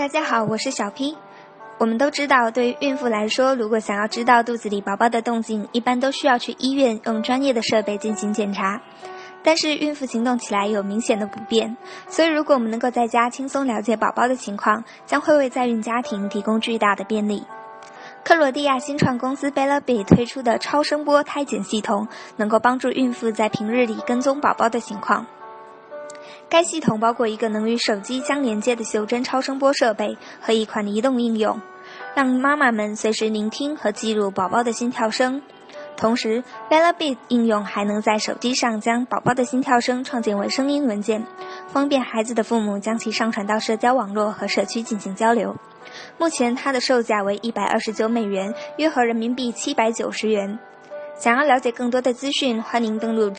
大家好，我是小 P。我们都知道，对于孕妇来说，如果想要知道肚子里宝宝的动静，一般都需要去医院用专业的设备进行检查。但是孕妇行动起来有明显的不便，所以如果我们能够在家轻松了解宝宝的情况，将会为在孕家庭提供巨大的便利。克罗地亚新创公司 Bellabit 推出的超声波胎检系统，能够帮助孕妇在平日里跟踪宝宝的情况。该系统包括一个能与手机相连接的袖珍超声波设备和一款移动应用，让妈妈们随时聆听和记录宝宝的心跳声。同时，Bellabit 应用还能在手机上将宝宝的心跳声创建为声音文件，方便孩子的父母将其上传到社交网络和社区进行交流。目前它的售价为一百二十九美元，约合人民币七百九十元。想要了解更多的资讯，欢迎登录。